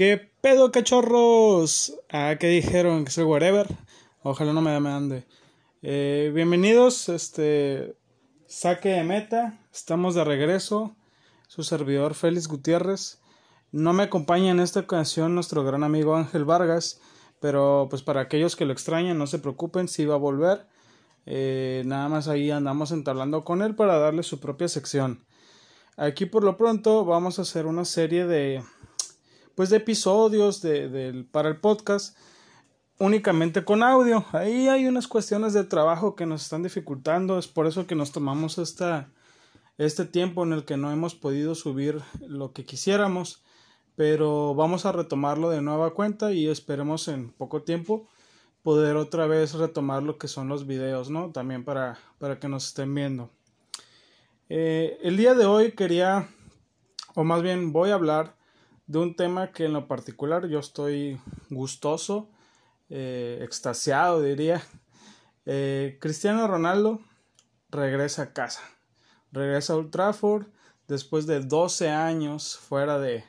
¿Qué pedo, cachorros? Ah, ¿qué dijeron? Que soy whatever. Ojalá no me ande. Eh, bienvenidos, este. Saque de meta. Estamos de regreso. Su servidor Félix Gutiérrez. No me acompaña en esta ocasión nuestro gran amigo Ángel Vargas. Pero pues para aquellos que lo extrañan, no se preocupen, si va a volver. Eh, nada más ahí andamos entablando con él para darle su propia sección. Aquí por lo pronto vamos a hacer una serie de pues de episodios de, para el podcast únicamente con audio. Ahí hay unas cuestiones de trabajo que nos están dificultando, es por eso que nos tomamos esta, este tiempo en el que no hemos podido subir lo que quisiéramos, pero vamos a retomarlo de nueva cuenta y esperemos en poco tiempo poder otra vez retomar lo que son los videos, ¿no? También para, para que nos estén viendo. Eh, el día de hoy quería, o más bien voy a hablar de un tema que en lo particular yo estoy gustoso, eh, extasiado diría. Eh, Cristiano Ronaldo regresa a casa, regresa a Old Trafford después de 12 años fuera de,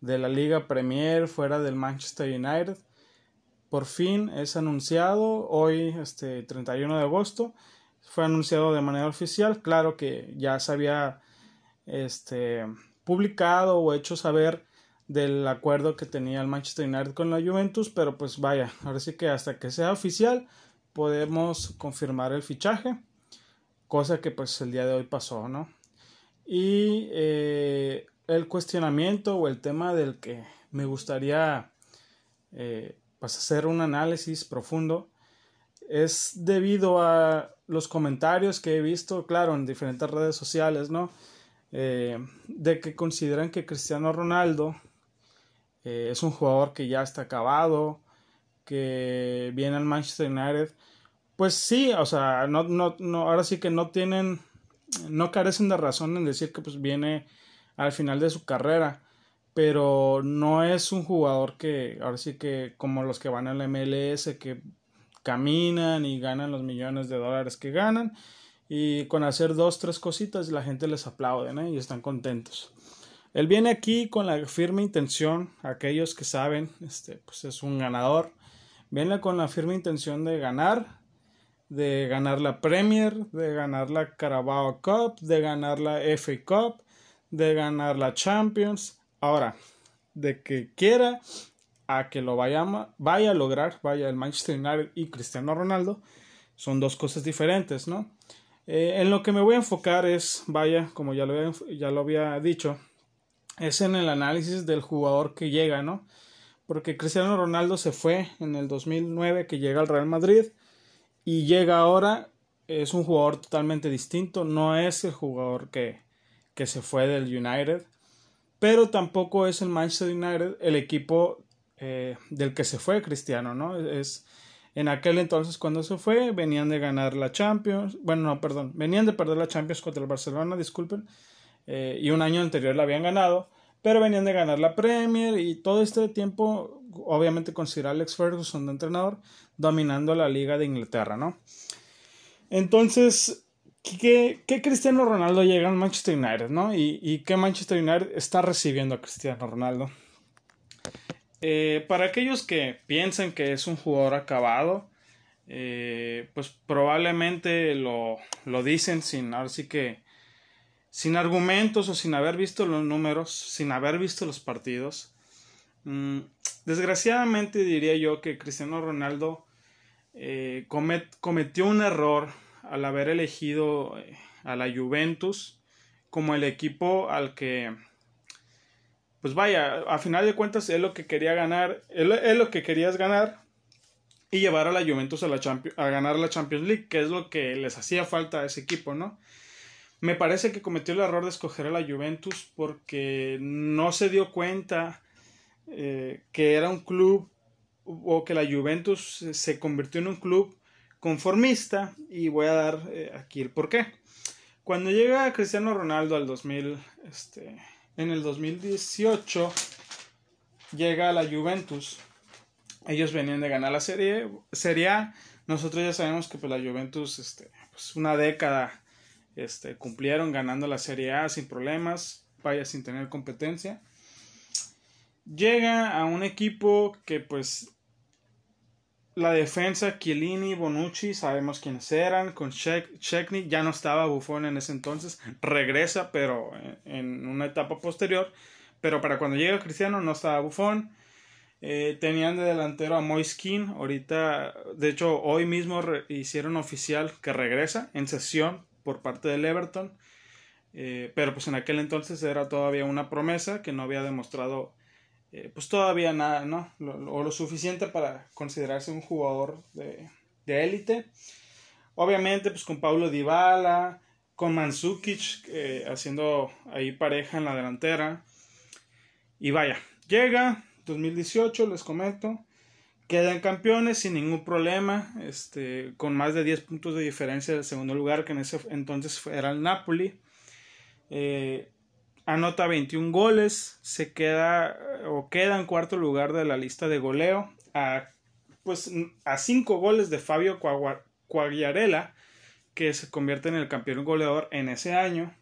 de la Liga Premier, fuera del Manchester United. Por fin es anunciado hoy, este 31 de agosto, fue anunciado de manera oficial. Claro que ya se había este, publicado o hecho saber del acuerdo que tenía el Manchester United con la Juventus, pero pues vaya, ahora sí que hasta que sea oficial podemos confirmar el fichaje, cosa que pues el día de hoy pasó, ¿no? Y eh, el cuestionamiento o el tema del que me gustaría eh, pues hacer un análisis profundo es debido a los comentarios que he visto, claro, en diferentes redes sociales, ¿no? Eh, de que consideran que Cristiano Ronaldo eh, es un jugador que ya está acabado, que viene al Manchester United. Pues sí, o sea, no, no, no, ahora sí que no tienen, no carecen de razón en decir que pues viene al final de su carrera, pero no es un jugador que, ahora sí que como los que van al MLS, que caminan y ganan los millones de dólares que ganan, y con hacer dos, tres cositas la gente les aplaude y están contentos. Él viene aquí con la firme intención, aquellos que saben, este, pues es un ganador, viene con la firme intención de ganar, de ganar la Premier, de ganar la Carabao Cup, de ganar la FA Cup, de ganar la Champions. Ahora, de que quiera a que lo vaya, vaya a lograr, vaya el Manchester United y Cristiano Ronaldo, son dos cosas diferentes, ¿no? Eh, en lo que me voy a enfocar es, vaya, como ya lo, ya lo había dicho, es en el análisis del jugador que llega, ¿no? Porque Cristiano Ronaldo se fue en el 2009, que llega al Real Madrid, y llega ahora, es un jugador totalmente distinto, no es el jugador que, que se fue del United, pero tampoco es el Manchester United el equipo eh, del que se fue Cristiano, ¿no? Es, en aquel entonces cuando se fue, venían de ganar la Champions, bueno, no, perdón, venían de perder la Champions contra el Barcelona, disculpen, eh, y un año anterior la habían ganado, pero venían de ganar la Premier y todo este tiempo, obviamente con Sir Alex Ferguson de entrenador, dominando la Liga de Inglaterra, ¿no? Entonces, ¿qué, Cristiano Ronaldo llega al Manchester United, ¿no? Y, y qué Manchester United está recibiendo a Cristiano Ronaldo. Eh, para aquellos que piensan que es un jugador acabado, eh, pues probablemente lo, lo dicen sin, ahora sí que sin argumentos o sin haber visto los números, sin haber visto los partidos. Mm, desgraciadamente diría yo que Cristiano Ronaldo eh, cometió un error al haber elegido a la Juventus como el equipo al que pues vaya, a final de cuentas es lo que quería ganar, es lo que querías ganar y llevar a la Juventus a, la a ganar la Champions League, que es lo que les hacía falta a ese equipo, ¿no? Me parece que cometió el error de escoger a la Juventus porque no se dio cuenta eh, que era un club o que la Juventus se convirtió en un club conformista y voy a dar eh, aquí el porqué. Cuando llega Cristiano Ronaldo al 2000, este, en el 2018 llega a la Juventus. Ellos venían de ganar la serie, A. Nosotros ya sabemos que pues, la Juventus, este, pues una década este, cumplieron ganando la Serie A sin problemas, vaya sin tener competencia. llega a un equipo que pues la defensa, Chiellini, Bonucci, sabemos quiénes eran, con Chechny, ya no estaba Buffon en ese entonces, regresa, pero en una etapa posterior, pero para cuando llega Cristiano no estaba Buffon, eh, tenían de delantero a Moiskin, ahorita, de hecho, hoy mismo hicieron oficial que regresa en sesión por parte del Everton, eh, pero pues en aquel entonces era todavía una promesa que no había demostrado eh, pues todavía nada, ¿no? o lo suficiente para considerarse un jugador de élite. Obviamente, pues con Paulo Dybala, con Mansukic eh, haciendo ahí pareja en la delantera. Y vaya, llega 2018, les comento. Quedan campeones sin ningún problema, este, con más de 10 puntos de diferencia del segundo lugar, que en ese entonces era el Napoli. Eh, anota 21 goles, se queda o queda en cuarto lugar de la lista de goleo a pues a 5 goles de Fabio Quagliarella que se convierte en el campeón goleador en ese año.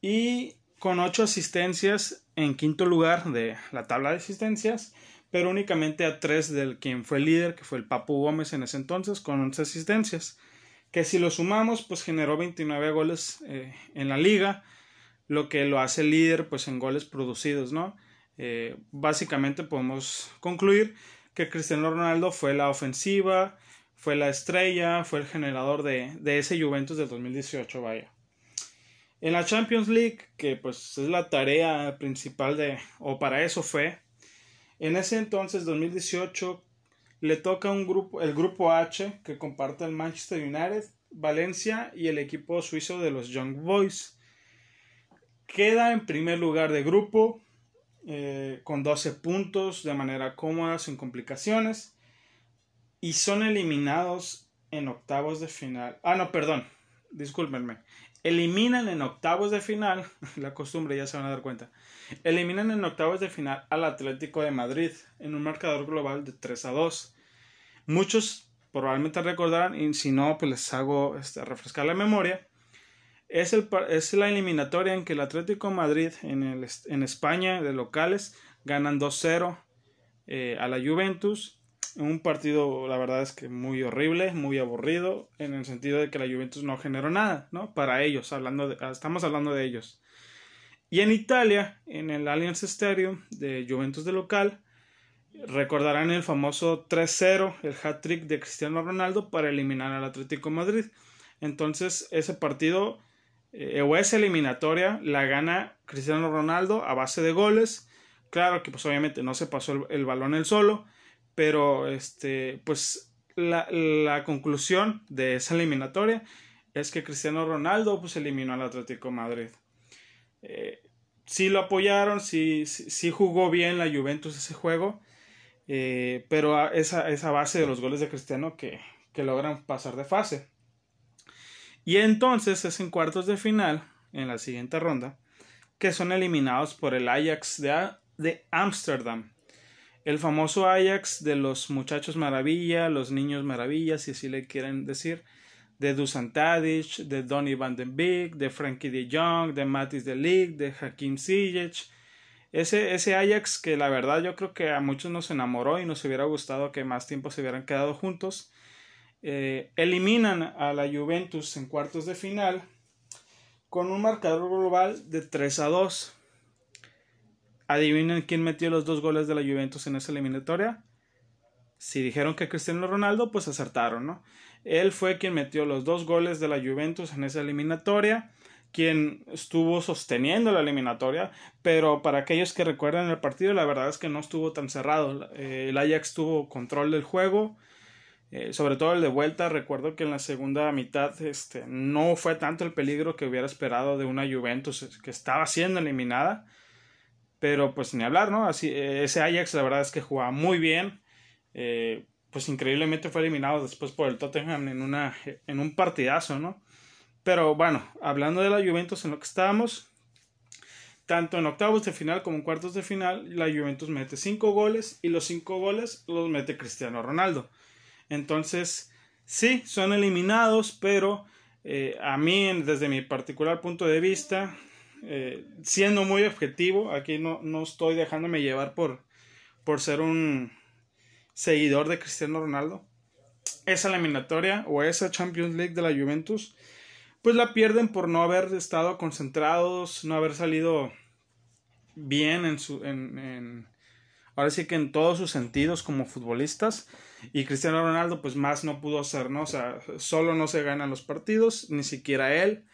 Y con 8 asistencias en quinto lugar de la tabla de asistencias pero únicamente a 3 del quien fue líder que fue el Papu Gómez en ese entonces con 11 asistencias que si lo sumamos pues generó 29 goles eh, en la liga lo que lo hace líder pues en goles producidos, ¿no? Eh, básicamente podemos concluir que Cristiano Ronaldo fue la ofensiva, fue la estrella, fue el generador de, de ese Juventus del 2018, vaya. En la Champions League, que pues es la tarea principal de, o para eso fue, en ese entonces, 2018, le toca un grupo, el grupo H, que comparte el Manchester United, Valencia y el equipo suizo de los Young Boys. Queda en primer lugar de grupo eh, con 12 puntos de manera cómoda, sin complicaciones. Y son eliminados en octavos de final. Ah, no, perdón. Discúlpenme. Eliminan en octavos de final. La costumbre ya se van a dar cuenta. Eliminan en octavos de final al Atlético de Madrid en un marcador global de 3 a 2. Muchos probablemente recordarán, y si no, pues les hago este, refrescar la memoria es, el, es la eliminatoria en que el Atlético Madrid en, el, en España de locales ganan 2-0 eh, a la Juventus. Un partido, la verdad es que muy horrible, muy aburrido, en el sentido de que la Juventus no generó nada, ¿no? Para ellos, hablando estamos hablando de ellos. Y en Italia, en el Allianz Stadium de Juventus de local, recordarán el famoso 3-0, el hat-trick de Cristiano Ronaldo para eliminar al Atlético Madrid. Entonces, ese partido eh, o esa eliminatoria la gana Cristiano Ronaldo a base de goles. Claro que pues obviamente no se pasó el, balón él solo, pero este pues la, conclusión de esa eliminatoria es que Cristiano Ronaldo pues eliminó al Atlético Madrid. Eh, sí lo apoyaron, sí, sí, jugó bien la Juventus ese juego, eh, pero esa, esa base de los goles de Cristiano que, que logran pasar de fase. Y entonces es en cuartos de final, en la siguiente ronda, que son eliminados por el Ajax de Ámsterdam. El famoso Ajax de los muchachos maravilla, los niños maravilla, si así le quieren decir, de Dusan Tadic, de Donny van den Beek, de Frankie de Jong, de Matis de Ligt, de Hakim Ziyech. Ese, ese Ajax que la verdad yo creo que a muchos nos enamoró y nos hubiera gustado que más tiempo se hubieran quedado juntos eh, eliminan a la Juventus en cuartos de final con un marcador global de 3 a 2. Adivinen quién metió los dos goles de la Juventus en esa eliminatoria. Si dijeron que Cristiano Ronaldo, pues acertaron, ¿no? Él fue quien metió los dos goles de la Juventus en esa eliminatoria, quien estuvo sosteniendo la eliminatoria, pero para aquellos que recuerdan el partido, la verdad es que no estuvo tan cerrado. Eh, el Ajax tuvo control del juego, eh, sobre todo el de vuelta, recuerdo que en la segunda mitad este, no fue tanto el peligro que hubiera esperado de una Juventus que estaba siendo eliminada. Pero pues ni hablar, ¿no? Así, eh, ese Ajax la verdad es que jugaba muy bien. Eh, pues increíblemente fue eliminado después por el Tottenham en, una, en un partidazo, ¿no? Pero bueno, hablando de la Juventus en lo que estábamos, tanto en octavos de final como en cuartos de final, la Juventus mete cinco goles y los cinco goles los mete Cristiano Ronaldo. Entonces, sí, son eliminados, pero eh, a mí, desde mi particular punto de vista, eh, siendo muy objetivo, aquí no, no estoy dejándome llevar por, por ser un seguidor de Cristiano Ronaldo. Esa eliminatoria o esa Champions League de la Juventus, pues la pierden por no haber estado concentrados, no haber salido bien en su, en, en, ahora sí que en todos sus sentidos como futbolistas. Y Cristiano Ronaldo, pues más no pudo hacer, ¿no? O sea, solo no se ganan los partidos, ni siquiera él.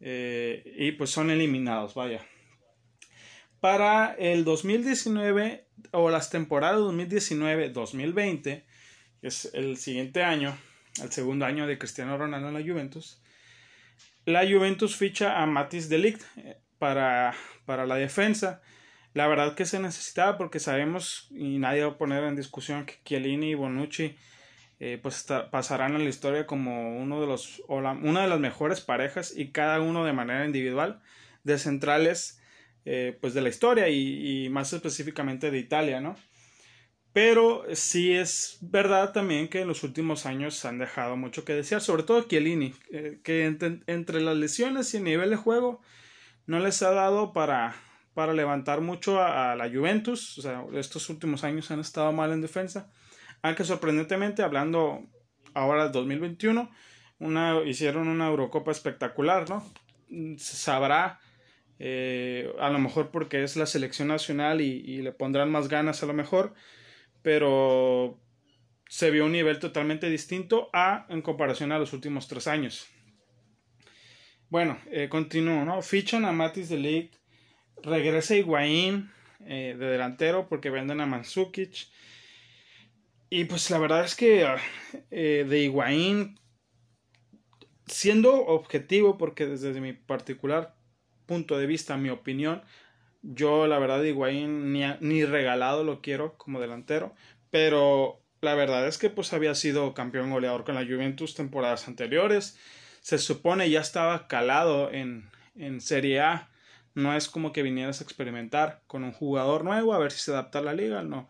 Eh, y pues son eliminados, vaya. Para el 2019 o las temporadas 2019-2020, que es el siguiente año, el segundo año de Cristiano Ronaldo en la Juventus, la Juventus ficha a Matis Delict eh, para, para la defensa. La verdad que se necesitaba porque sabemos, y nadie va a poner en discusión, que Chiellini y Bonucci eh, pues pasarán a la historia como uno de los, o una de las mejores parejas y cada uno de manera individual de centrales eh, pues de la historia y, más específicamente de Italia, ¿no? Pero sí es verdad también que en los últimos años han dejado mucho que desear, sobre todo Chiellini, eh, que entre, las lesiones y el nivel de juego no les ha dado para, para levantar mucho a, la Juventus, o sea, estos últimos años han estado mal en defensa aunque sorprendentemente, hablando ahora del 2021, una, hicieron una Eurocopa espectacular, ¿no? Se sabrá, eh, a lo mejor porque es la selección nacional y, le pondrán más ganas a lo mejor, pero se vio un nivel totalmente distinto a en comparación a los últimos tres años. Bueno, eh, continúo, ¿no? Fichan a Matis de Ligt, regresa Higuaín eh, de delantero porque venden a Mansukic y pues la verdad es que eh, de Higuaín, siendo objetivo, porque desde mi particular punto de vista, mi opinión, yo la verdad de Higuaín ni, ni regalado lo quiero como delantero, pero la verdad es que pues había sido campeón goleador con la Juventus temporadas anteriores, se supone ya estaba calado en, en Serie A, no es como que vinieras a experimentar con un jugador nuevo a ver si se adapta a la liga, no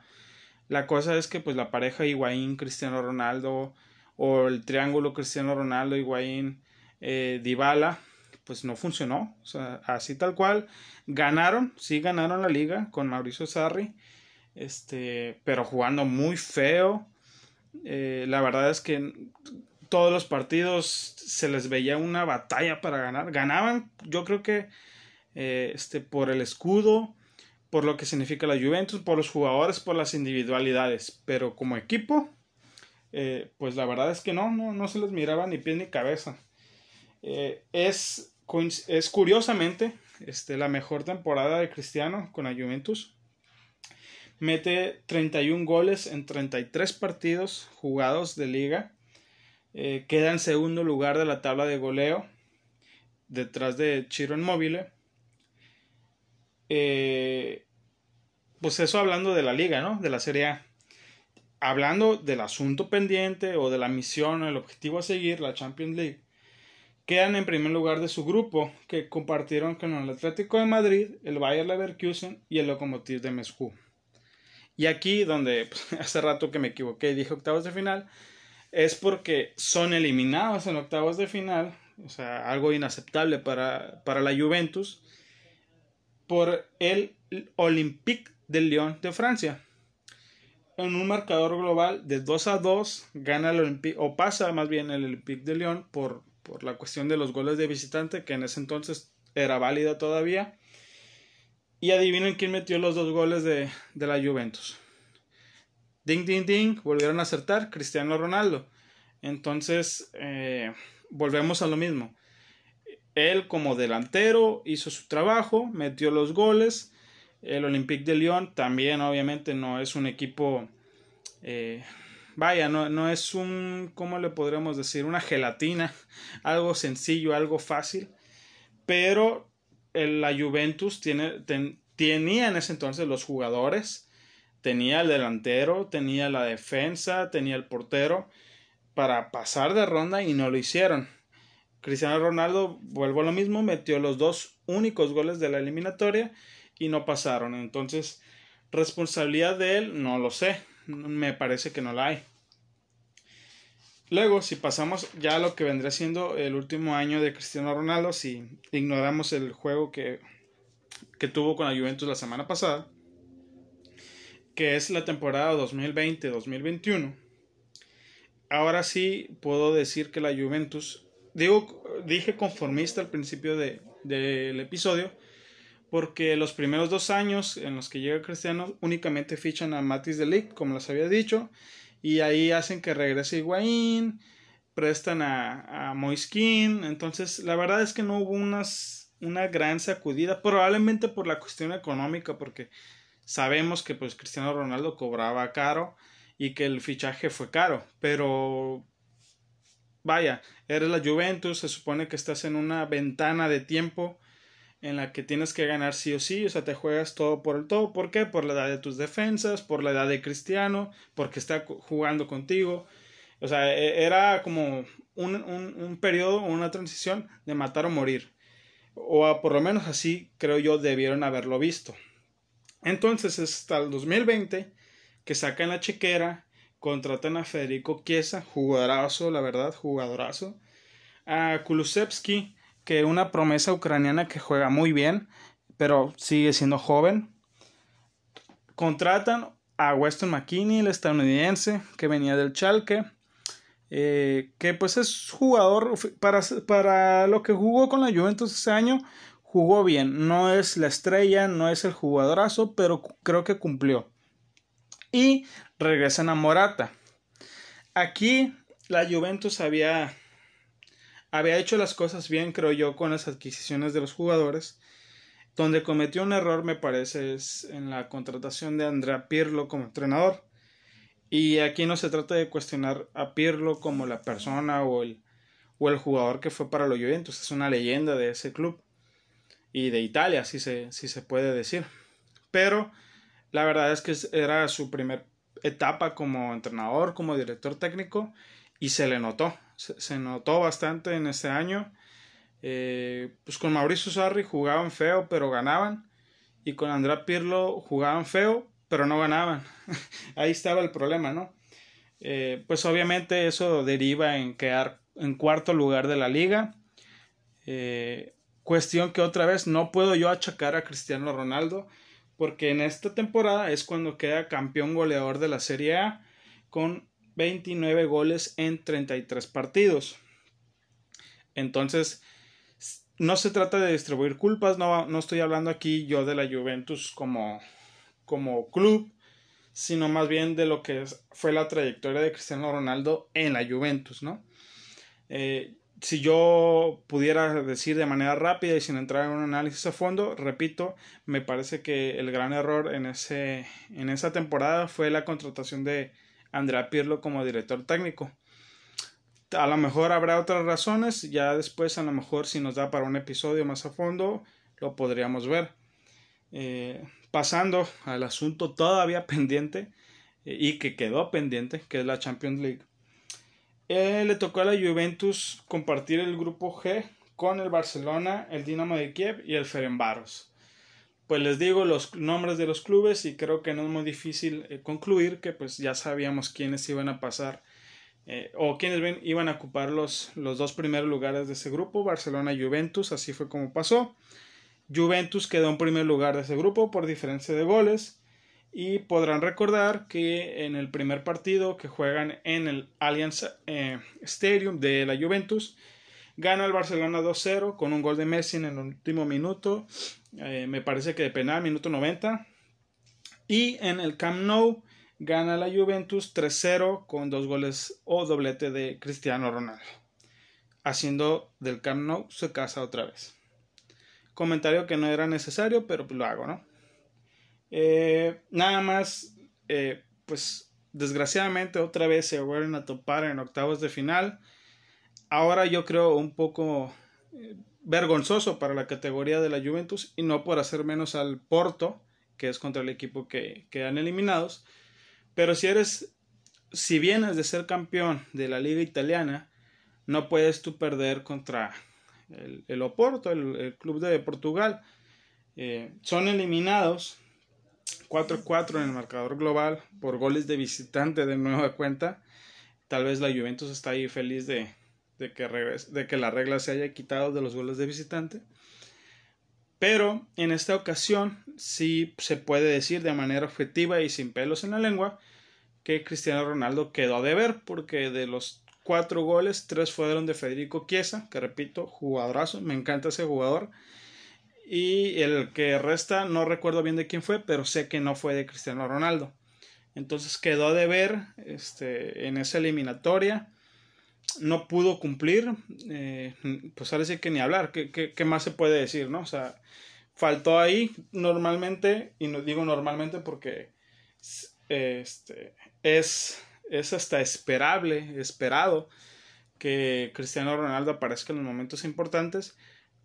la cosa es que pues la pareja Higuaín, Cristiano Ronaldo o el triángulo Cristiano Ronaldo, Higuaín, eh, Dybala, pues no funcionó. O sea, así tal cual. Ganaron, sí ganaron la liga con Mauricio Sarri, este, pero jugando muy feo. Eh, la verdad es que todos los partidos se les veía una batalla para ganar. Ganaban, yo creo que eh, este, por el escudo, por lo que significa la Juventus, por los jugadores, por las individualidades, pero como equipo, eh, pues la verdad es que no, no, no se les miraba ni pie ni cabeza. Eh, es, es curiosamente este, la mejor temporada de Cristiano con la Juventus. Mete 31 goles en 33 partidos jugados de liga. Queda en segundo lugar de la tabla de goleo, detrás de Chiro Inmóvil eh, pues eso hablando de la liga, ¿no? De la Serie A. Hablando del asunto pendiente o de la misión o el objetivo a seguir, la Champions League, quedan en primer lugar de su grupo, que compartieron con el Atlético de Madrid, el Bayer Leverkusen y el Lokomotiv de Moscú. Y aquí, donde pues, hace rato que me equivoqué y dije octavos de final, es porque son eliminados en octavos de final, o sea, algo inaceptable para, para la Juventus, por el Olympique de Lyon de Francia. En un marcador global de 2 a 2 gana el Olympique, o pasa más bien el Olympique de Lyon por, por la cuestión de los goles de visitante, que en ese entonces era válida todavía. Y adivinen quién metió los dos goles de, de la Juventus. Ding, ding, ding, volvieron a acertar, Cristiano Ronaldo. Entonces, eh, volvemos a lo mismo. Él como delantero hizo su trabajo, metió los goles. El Olympique de Lyon también obviamente no es un equipo... Eh, vaya, no, no, es un, ¿cómo le podríamos decir? Una gelatina, algo sencillo, algo fácil, pero la Juventus tiene, tenía en ese entonces los jugadores, tenía el delantero, tenía la defensa, tenía el portero para pasar de ronda y no lo hicieron. Cristiano Ronaldo, vuelvo a lo mismo, metió los dos únicos goles de la eliminatoria y no pasaron. Entonces, responsabilidad de él, no lo sé. Me parece que no la hay. Luego, si pasamos ya a lo que vendría siendo el último año de Cristiano Ronaldo, si ignoramos el juego que, que tuvo con la Juventus la semana pasada, que es la temporada 2020-2021, ahora sí puedo decir que la Juventus, digo, dije conformista al principio del de, episodio, porque los primeros dos años en los que llega Cristiano únicamente fichan a Matis de Ligt, como les había dicho, y ahí hacen que regrese Higuaín, prestan a, a Moiskin, entonces la verdad es que no hubo unas, una gran sacudida, probablemente por la cuestión económica, porque Sabemos que pues Cristiano Ronaldo cobraba caro y que el fichaje fue caro, pero vaya, eres la Juventus, se supone que estás en una ventana de tiempo en la que tienes que ganar sí o sí, o sea, te juegas todo por el todo. ¿Por qué? Por la edad de tus defensas, por la edad de Cristiano, porque está jugando contigo. O sea, e, era como un, un, un periodo, una transición de matar o morir. O por lo menos así creo yo debieron haberlo visto. Entonces hasta el 2020 que sacan la chequera, contratan a Federico Chiesa, jugadorazo, la verdad, jugadorazo. A Kulusevski, que una promesa ucraniana que juega muy bien, pero sigue siendo joven. Contratan a Weston McKinney, el estadounidense, que venía del Chalke. Eh, que pues es jugador para, para lo que jugó con la Juventus ese año jugó bien. No es la estrella, no es el jugadorazo, pero creo que cumplió. Y regresan a Morata. Aquí la Juventus había, había hecho las cosas bien, creo yo, con las adquisiciones de los jugadores. Donde cometió un error, me parece, es en la contratación de Andrea Pirlo como entrenador. Y aquí no se trata de cuestionar a Pirlo como la persona o el, o el jugador que fue para los Juventus. Es una leyenda de ese club y de Italia, si se, si se puede decir. Pero la verdad es que era su primera etapa como entrenador, como director técnico, y se le notó, se, notó bastante en ese año. Eh, pues con Mauricio Sarri jugaban feo, pero ganaban, y con André Pirlo jugaban feo, pero no ganaban. Ahí estaba el problema, ¿no? Eh, pues obviamente eso deriva en quedar en cuarto lugar de la liga. Eh, Cuestión que otra vez no puedo yo achacar a Cristiano Ronaldo, porque en esta temporada es cuando queda campeón goleador de la Serie A con 29 goles en 33 partidos. Entonces, no se trata de distribuir culpas, no, no estoy hablando aquí yo de la Juventus como, como club, sino más bien de lo que fue la trayectoria de Cristiano Ronaldo en la Juventus, ¿no? Eh, si yo pudiera decir de manera rápida y sin entrar en un análisis a fondo, repito, me parece que el gran error en, ese, en esa temporada fue la contratación de Andrea Pirlo como director técnico. A lo mejor habrá otras razones, ya después a lo mejor si nos da para un episodio más a fondo, lo podríamos ver. Eh, pasando al asunto todavía pendiente eh, y que quedó pendiente, que es la Champions League. Eh, le tocó a la Juventus compartir el grupo G con el Barcelona, el Dinamo de Kiev y el Ferenbaros. Pues les digo los nombres de los clubes y creo que no es muy difícil eh, concluir que pues ya sabíamos quiénes iban a pasar eh, o quiénes iban a ocupar los, los dos primeros lugares de ese grupo, Barcelona y Juventus, así fue como pasó. Juventus quedó en primer lugar de ese grupo por diferencia de goles. Y podrán recordar que en el primer partido que juegan en el Allianz eh, Stadium de la Juventus, gana el Barcelona 2-0 con un gol de Messi en el último minuto, eh, me parece que de penal, minuto 90. Y en el Camp Nou gana la Juventus 3-0 con dos goles o doblete de Cristiano Ronaldo, haciendo del Camp Nou su casa otra vez. Comentario que no era necesario, pero lo hago, ¿no? Eh, nada más, eh, pues desgraciadamente otra vez se vuelven a topar en octavos de final. Ahora yo creo un poco eh, vergonzoso para la categoría de la Juventus y no por hacer menos al Porto, que es contra el equipo que quedan eliminados. Pero si eres, si vienes de ser campeón de la liga italiana, no puedes tú perder contra el, Oporto, el, club de Portugal. son eliminados 4-4 en el marcador global por goles de visitante de nueva cuenta. Tal vez la Juventus está ahí feliz de, que la regla se haya quitado de los goles de visitante. Pero en esta ocasión sí se puede decir de manera objetiva y sin pelos en la lengua que Cristiano Ronaldo quedó a deber porque de los cuatro goles, tres fueron de Federico Chiesa, que repito, jugadorazo, me encanta ese jugador. Y el que resta, no recuerdo bien de quién fue, pero sé que no fue de Cristiano Ronaldo. Entonces quedó de ver este, en esa eliminatoria. No pudo cumplir. Eh, pues ahora sí que ni hablar. ¿Qué, ¿Qué, más se puede decir? ¿no? O sea, faltó ahí normalmente. Y no digo normalmente porque este, es, es hasta esperable, esperado que Cristiano Ronaldo aparezca en los momentos importantes.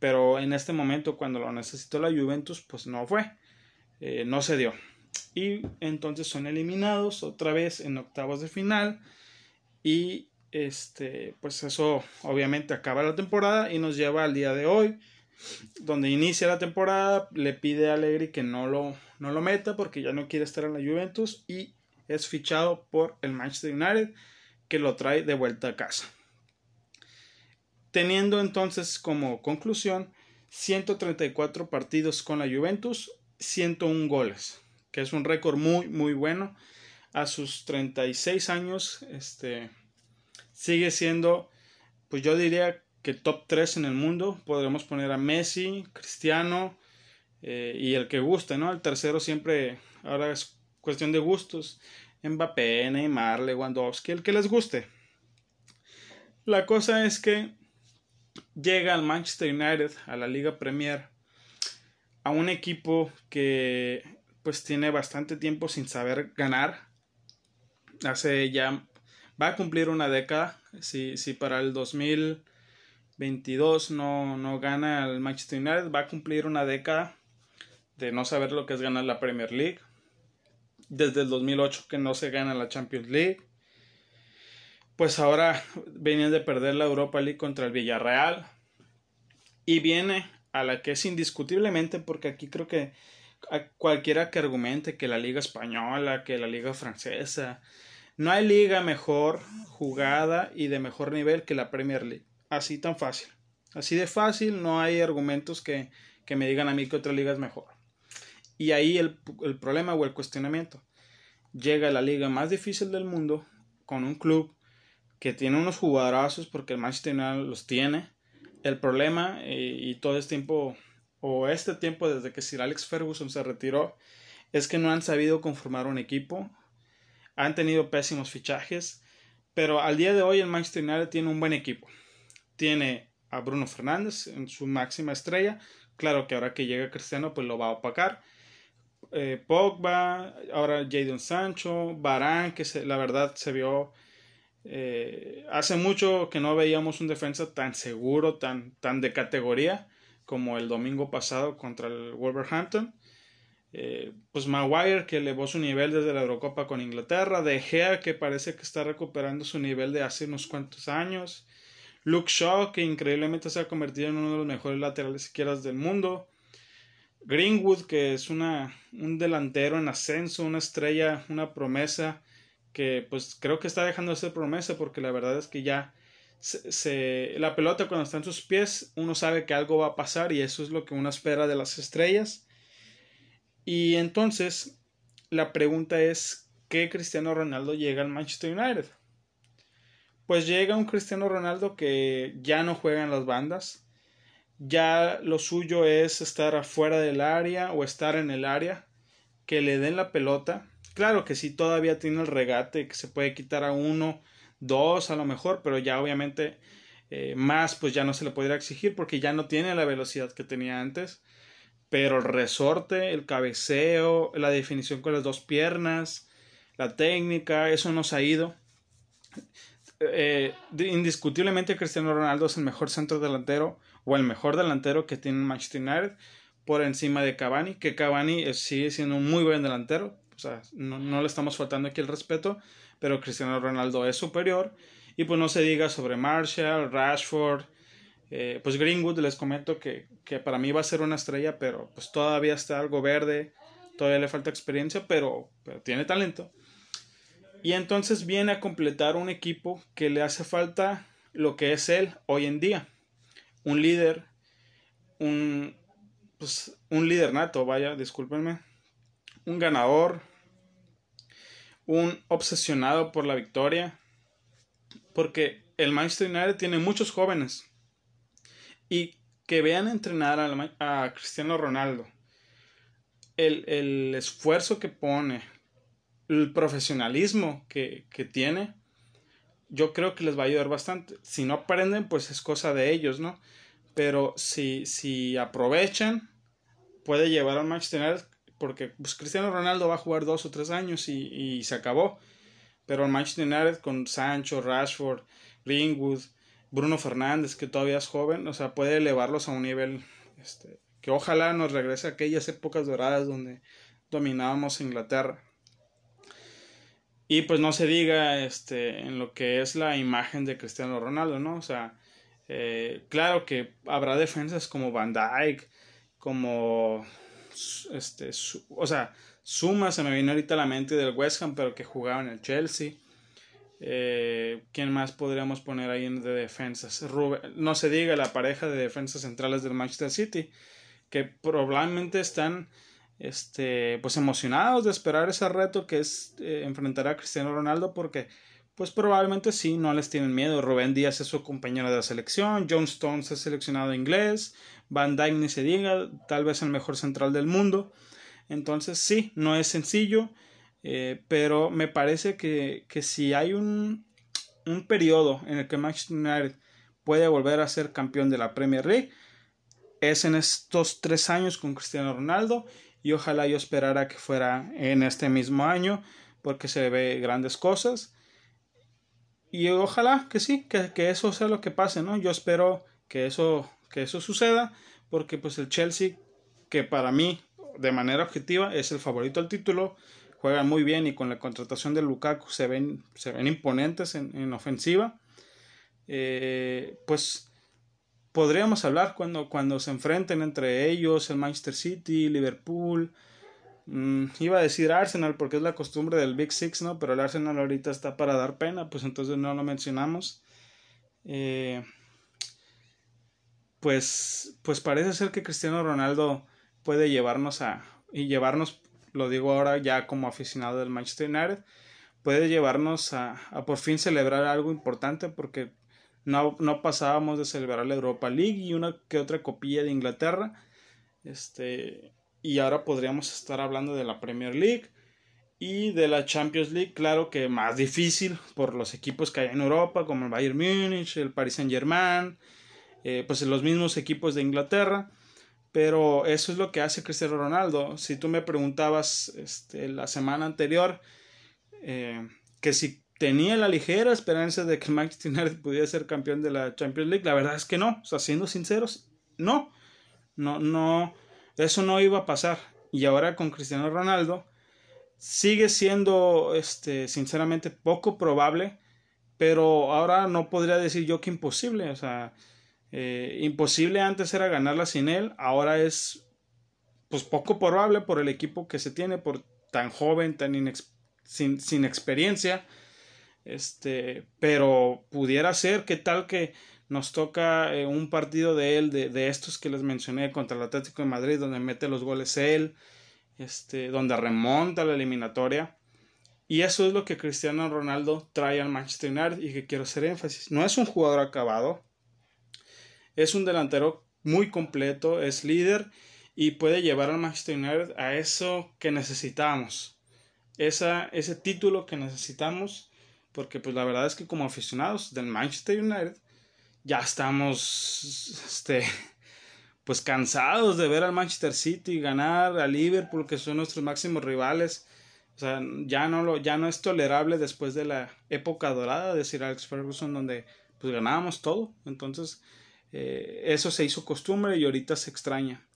Pero en este momento, cuando lo necesitó la Juventus, pues no fue. Eh, no se dio. Y entonces son eliminados otra vez en octavos de final. Y este pues eso obviamente acaba la temporada y nos lleva al día de hoy donde inicia la temporada le pide a Allegri que no lo, no lo meta porque ya no quiere estar en la Juventus y es fichado por el Manchester United que lo trae de vuelta a casa teniendo entonces como conclusión 134 partidos con la Juventus 101 goles que es un récord muy, muy bueno. A sus 36 años, este, sigue siendo, pues yo diría que top 3 en el mundo. Podremos poner a Messi, Cristiano eh, y el que guste, ¿no? El tercero siempre, ahora es cuestión de gustos. Mbappé, Neymar, Lewandowski, el que les guste. La cosa es que llega al Manchester United, a la Liga Premier, a un equipo que pues tiene bastante tiempo sin saber ganar. Hace ya, va a cumplir una década. Si, si para el 2022 no, no gana el Manchester United, va a cumplir una década de no saber lo que es ganar la Premier League. Desde el 2008 que no se gana la Champions League. Pues ahora venían de perder la Europa League contra el Villarreal. Y viene a la que es indiscutiblemente, porque aquí creo que cualquiera que argumente que la liga española, que la liga francesa, no hay liga mejor jugada y de mejor nivel que la Premier League. Así tan fácil. Así de fácil, no hay argumentos que, que me digan a mí que otra liga es mejor. Y ahí el, el problema o el cuestionamiento. Llega la liga más difícil del mundo con un club que tiene unos jugadorazos porque el Manchester United los tiene. El problema eh, y todo este tiempo o este tiempo desde que Sir Alex Ferguson se retiró es que no han sabido conformar un equipo, han tenido pésimos fichajes, pero al día de hoy el Manchester United tiene un buen equipo. Tiene a Bruno Fernández en su máxima estrella, claro que ahora que llega Cristiano pues lo va a opacar. Eh, Pogba, ahora Jadon Sancho, Barán, que la verdad se vio eh, hace mucho que no veíamos un defensa tan seguro, tan, tan de categoría como el domingo pasado contra el Wolverhampton. Eh, pues Maguire que elevó su nivel desde la Eurocopa con Inglaterra, De Gea que parece que está recuperando su nivel de hace unos cuantos años, Luke Shaw que increíblemente se ha convertido en uno de los mejores laterales izquierdas del mundo, Greenwood que es una, un delantero en ascenso, una estrella, una promesa que pues creo que está dejando de ser promesa porque la verdad es que ya se, la pelota cuando está en sus pies, uno sabe que algo va a pasar y eso es lo que uno espera de las estrellas. Y entonces, la pregunta es, ¿qué Cristiano Ronaldo llega al Manchester United? Pues llega un Cristiano Ronaldo que ya no juega en las bandas, ya lo suyo es estar afuera del área o estar en el área, que le den la pelota. Claro que sí, todavía tiene el regate, que se puede quitar a uno dos a lo mejor, pero ya obviamente eh, más pues ya no se le podría exigir porque ya no tiene la velocidad que tenía antes. Pero el resorte, el cabeceo, la definición con las dos piernas, la técnica, eso nos ha ido. Eh, indiscutiblemente Cristiano Ronaldo es el mejor centro delantero o el mejor delantero que tiene Manchester United por encima de Cavani, que Cavani sigue siendo un muy buen delantero, o sea, no, no le estamos faltando aquí el respeto, pero Cristiano Ronaldo es superior. Y pues no se diga sobre Marshall, Rashford, eh, pues Greenwood les comento que, que, para mí va a ser una estrella, pero pues todavía está algo verde, todavía le falta experiencia, pero, pero tiene talento. Y entonces viene a completar un equipo que le hace falta lo que es él hoy en día. Un líder, un, pues, un líder nato, vaya, discúlpenme. Un ganador, un obsesionado por la victoria. Porque el Manchester United tiene muchos jóvenes. Y que vean entrenar a, Cristiano Ronaldo. El, el, esfuerzo que pone, el profesionalismo que, que, tiene, yo creo que les va a ayudar bastante. Si no aprenden, pues es cosa de ellos, ¿no? Pero si, si aprovechan, puede llevar al Manchester porque pues, Cristiano Ronaldo va a jugar dos o tres años y, y se acabó. Pero el Manchester United con Sancho, Rashford, Greenwood, Bruno Fernández, que todavía es joven, o sea, puede elevarlos a un nivel este, que ojalá nos regrese a aquellas épocas doradas donde dominábamos Inglaterra. Y pues no se diga este, en lo que es la imagen de Cristiano Ronaldo, ¿no? O sea, eh, claro que habrá defensas como Van Dyke, como este, o sea, Suma se me vino ahorita a la mente del West Ham, pero que jugaba en el Chelsea. Eh, ¿Quién más podríamos poner ahí de defensas? no se diga la pareja de defensas centrales del Manchester City, que probablemente están este, pues emocionados de esperar ese reto que es eh, enfrentar a Cristiano Ronaldo porque pues probablemente sí, no les tienen miedo. Rubén Díaz es su compañero de la selección, John Stones es seleccionado inglés, Van Dijk ni se diga, tal vez el mejor central del mundo. Entonces sí, no es sencillo. Eh, pero me parece que, que si hay un, un periodo en el que Manchester United puede volver a ser campeón de la Premier League, es en estos tres años con Cristiano Ronaldo y ojalá yo esperara que fuera en este mismo año porque se ve grandes cosas y ojalá que sí, que, que, eso sea lo que pase, ¿no? Yo espero que eso, que eso suceda porque pues el Chelsea que para mí de manera objetiva es el favorito al título juegan muy bien y con la contratación de Lukaku se ven, se ven imponentes en, ofensiva. Eh, pues podríamos hablar cuando, cuando se enfrenten entre ellos el Manchester City, Liverpool. Mm, iba a decir Arsenal porque es la costumbre del Big Six, ¿no? Pero el Arsenal ahorita está para dar pena, pues entonces no lo mencionamos. Eh, pues, pues parece ser que Cristiano Ronaldo puede llevarnos a y llevarnos lo digo ahora ya como aficionado del Manchester United, puede llevarnos a, por fin celebrar algo importante porque no, no, pasábamos de celebrar la Europa League y una que otra copilla de Inglaterra. Este, y ahora podríamos estar hablando de la Premier League y de la Champions League, claro que más difícil por los equipos que hay en Europa, como el Bayern Múnich, el Paris Saint Germain, eh, pues los mismos equipos de Inglaterra. Pero eso es lo que hace Cristiano Ronaldo. Si tú me preguntabas este, la semana anterior eh, que si tenía la ligera esperanza de que Manchester United pudiera ser campeón de la Champions League, la verdad es que no. Siendo sinceros, no. No, no. Eso no iba a pasar. Y ahora con Cristiano Ronaldo sigue siendo, este, sinceramente, poco probable. Pero ahora no podría decir yo que imposible. O sea, eh, imposible antes era ganarla sin él, ahora es pues poco probable por el equipo que se tiene, por tan joven, tan sin, sin, experiencia. Este, pero pudiera ser que tal que nos toca eh, un partido de él, de, de, estos que les mencioné contra el Atlético de Madrid, donde mete los goles él, este, donde remonta la eliminatoria. Y eso es lo que Cristiano Ronaldo trae al Manchester United y que quiero hacer énfasis. No es un jugador acabado, es un delantero muy completo, es líder y puede llevar al Manchester United a eso que necesitamos. Esa, ese título que necesitamos. Porque pues la verdad es que como aficionados del Manchester United ya estamos este, pues cansados de ver al Manchester City ganar a Liverpool que son nuestros máximos rivales. O sea, ya no, lo, ya no es tolerable después de la época dorada de Sir Alex Ferguson donde pues ganábamos todo. Entonces, eh, eso se hizo costumbre y ahorita se extraña.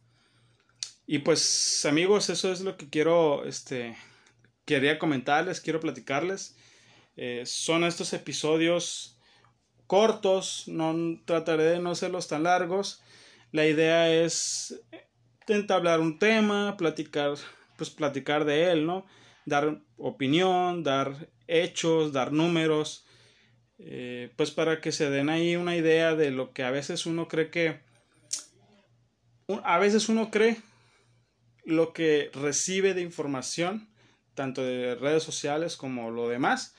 Y pues amigos, eso es lo que quiero, este, quería comentarles, quiero platicarles. Eh, son estos episodios cortos, no trataré de no hacerlos tan largos. La idea es entablar un tema, platicar, pues platicar de él, ¿no? dar opinión, dar hechos, dar números, eh, pues para que se den ahí una idea de lo que a veces uno cree que, a veces uno cree lo que recibe de información, tanto de redes sociales como lo demás,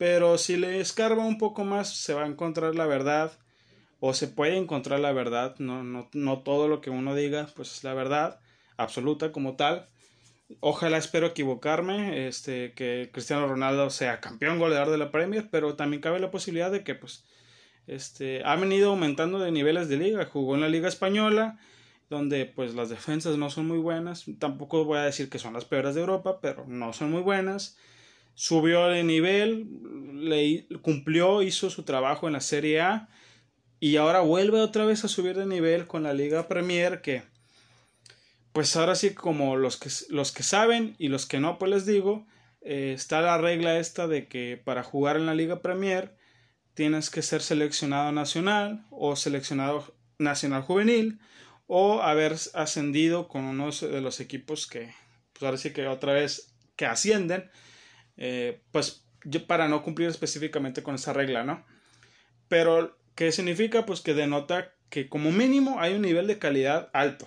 pero si le escarba un poco más se va a encontrar la verdad o se puede encontrar la verdad, no, no, no todo lo que uno diga pues es la verdad absoluta como tal, Ojalá espero equivocarme, este, que Cristiano Ronaldo sea campeón goleador de la Premier, pero también cabe la posibilidad de que pues este, ha venido aumentando de niveles de liga, jugó en la liga española, donde pues las defensas no son muy buenas, tampoco voy a decir que son las peores de Europa, pero no son muy buenas. Subió de nivel, le cumplió, hizo su trabajo en la Serie A y ahora vuelve otra vez a subir de nivel con la Liga Premier que pues ahora sí como los que, los que saben y los que no, pues les digo, eh, está la regla esta de que para jugar en la Liga Premier tienes que ser seleccionado nacional o seleccionado nacional juvenil o haber ascendido con uno de los equipos que, pues ahora sí que otra vez que ascienden, eh, pues para no cumplir específicamente con esa regla, ¿no? Pero, ¿qué significa? Pues que denota que como mínimo hay un nivel de calidad alto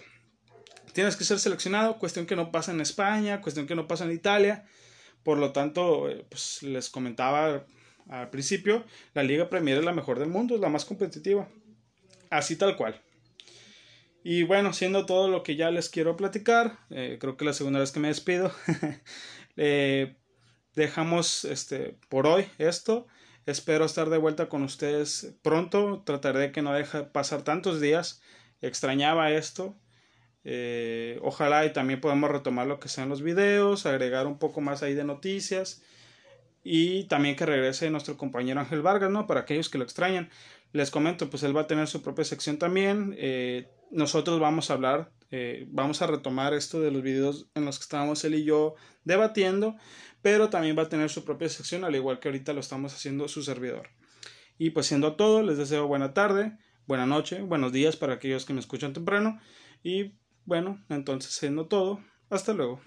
tienes que ser seleccionado, cuestión que no pasa en España, cuestión que no pasa en Italia. Por lo tanto, eh, pues les comentaba al principio, la Liga Premier es la mejor del mundo, es la más competitiva. Así tal cual. Y bueno, siendo todo lo que ya les quiero platicar, eh, creo que la segunda vez que me despido, eh, dejamos este, por hoy esto. Espero estar de vuelta con ustedes pronto. Trataré de que no deje pasar tantos días. Extrañaba esto. Eh, ojalá y también podamos retomar lo que sean los videos, agregar un poco más ahí de noticias y también que regrese nuestro compañero Ángel Vargas, ¿no? Para aquellos que lo extrañan. Les comento, pues él va a tener su propia sección también. Eh, nosotros vamos a hablar, eh, vamos a retomar esto de los videos en los que estábamos él y yo debatiendo, pero también va a tener su propia sección, al igual que ahorita lo estamos haciendo su servidor. Y pues siendo todo, les deseo buena tarde, buena noche, buenos días para aquellos que me escuchan temprano y bueno, entonces siendo todo, hasta luego.